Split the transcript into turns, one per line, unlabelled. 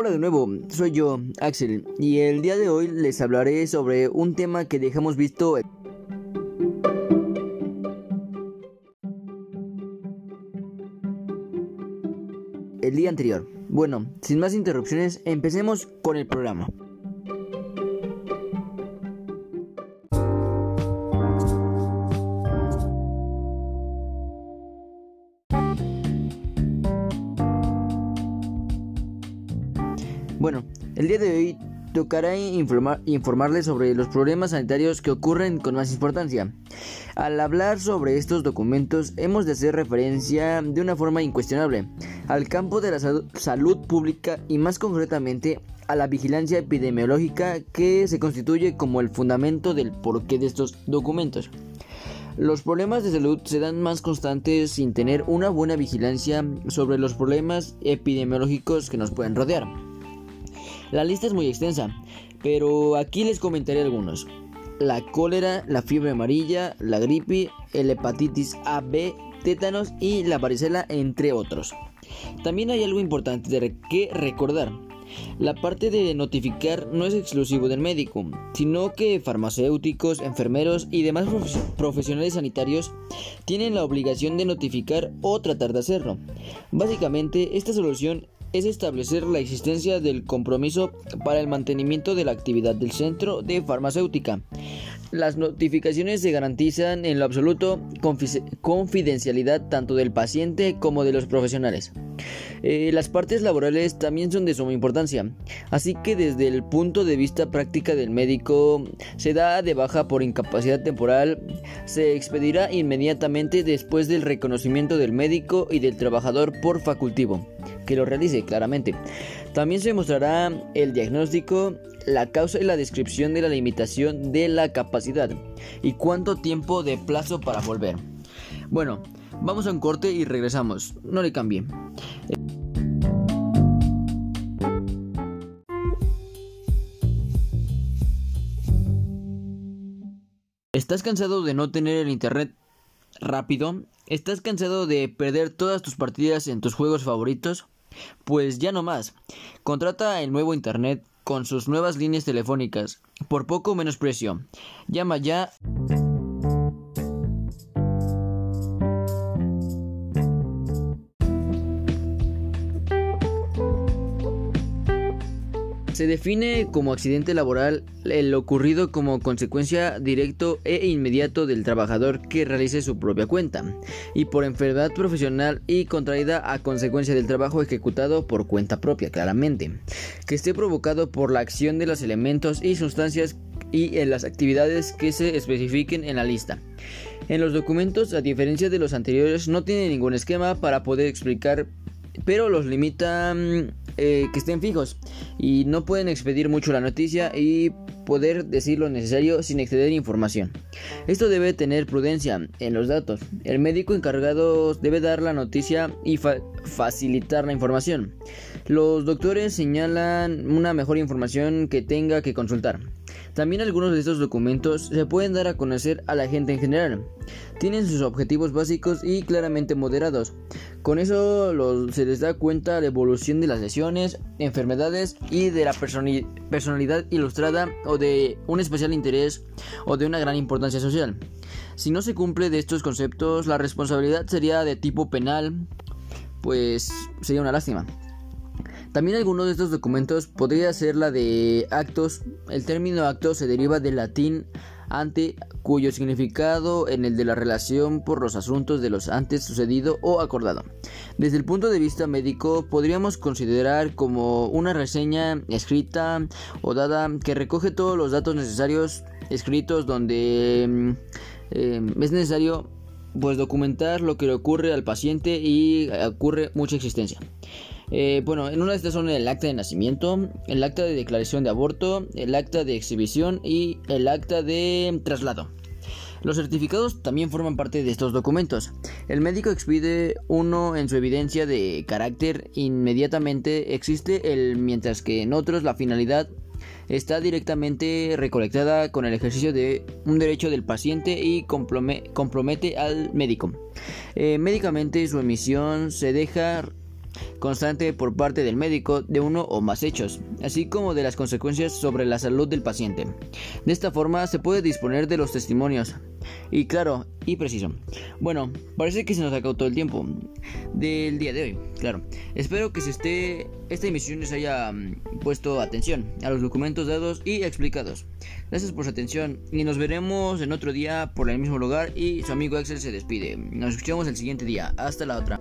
Hola de nuevo, soy yo, Axel, y el día de hoy les hablaré sobre un tema que dejamos visto el día anterior. Bueno, sin más interrupciones, empecemos con el programa. Bueno, el día de hoy tocará informarles sobre los problemas sanitarios que ocurren con más importancia. Al hablar sobre estos documentos hemos de hacer referencia de una forma incuestionable al campo de la salud pública y más concretamente a la vigilancia epidemiológica que se constituye como el fundamento del porqué de estos documentos. Los problemas de salud se dan más constantes sin tener una buena vigilancia sobre los problemas epidemiológicos que nos pueden rodear. La lista es muy extensa, pero aquí les comentaré algunos. La cólera, la fiebre amarilla, la gripe, el hepatitis A, B, tétanos y la varicela, entre otros. También hay algo importante que recordar. La parte de notificar no es exclusivo del médico, sino que farmacéuticos, enfermeros y demás profesionales sanitarios tienen la obligación de notificar o tratar de hacerlo. Básicamente, esta solución es establecer la existencia del compromiso para el mantenimiento de la actividad del centro de farmacéutica. Las notificaciones se garantizan en lo absoluto confidencialidad tanto del paciente como de los profesionales. Eh, las partes laborales también son de suma importancia, así que desde el punto de vista práctica del médico se da de baja por incapacidad temporal, se expedirá inmediatamente después del reconocimiento del médico y del trabajador por facultivo que lo realice claramente. También se mostrará el diagnóstico, la causa y la descripción de la limitación de la capacidad y cuánto tiempo de plazo para volver. Bueno, vamos a un corte y regresamos. No le cambie. ¿Estás cansado de no tener el internet rápido? ¿Estás cansado de perder todas tus partidas en tus juegos favoritos? Pues ya no más. Contrata el nuevo Internet con sus nuevas líneas telefónicas por poco menos precio. Llama ya. Se define como accidente laboral el ocurrido como consecuencia directo e inmediato del trabajador que realice su propia cuenta y por enfermedad profesional y contraída a consecuencia del trabajo ejecutado por cuenta propia, claramente, que esté provocado por la acción de los elementos y sustancias y en las actividades que se especifiquen en la lista. En los documentos, a diferencia de los anteriores, no tiene ningún esquema para poder explicar, pero los limita eh, que estén fijos y no pueden expedir mucho la noticia y poder decir lo necesario sin exceder información. Esto debe tener prudencia en los datos. El médico encargado debe dar la noticia y facilitar la información. Los doctores señalan una mejor información que tenga que consultar. También algunos de estos documentos se pueden dar a conocer a la gente en general. Tienen sus objetivos básicos y claramente moderados. Con eso se les da cuenta la evolución de las lesiones, enfermedades y de la personalidad ilustrada o de un especial interés o de una gran importancia social. Si no se cumple de estos conceptos, la responsabilidad sería de tipo penal, pues sería una lástima. También alguno de estos documentos podría ser la de actos. El término acto se deriva del latín ante, cuyo significado en el de la relación por los asuntos de los antes sucedido o acordado. Desde el punto de vista médico, podríamos considerar como una reseña escrita o dada que recoge todos los datos necesarios escritos donde mm, eh, es necesario pues documentar lo que le ocurre al paciente y ocurre mucha existencia. Eh, bueno, en una de estas son el acta de nacimiento, el acta de declaración de aborto, el acta de exhibición y el acta de traslado. Los certificados también forman parte de estos documentos. El médico expide uno en su evidencia de carácter inmediatamente existe el mientras que en otros la finalidad está directamente recolectada con el ejercicio de un derecho del paciente y compromete al médico. Eh, médicamente su emisión se deja constante por parte del médico de uno o más hechos, así como de las consecuencias sobre la salud del paciente. De esta forma se puede disponer de los testimonios. Y claro, y preciso. Bueno, parece que se nos acabó todo el tiempo del día de hoy, claro. Espero que se esté, esta emisión les haya mm, puesto atención a los documentos dados y explicados. Gracias por su atención y nos veremos en otro día por el mismo lugar y su amigo Axel se despide. Nos escuchamos el siguiente día. Hasta la otra.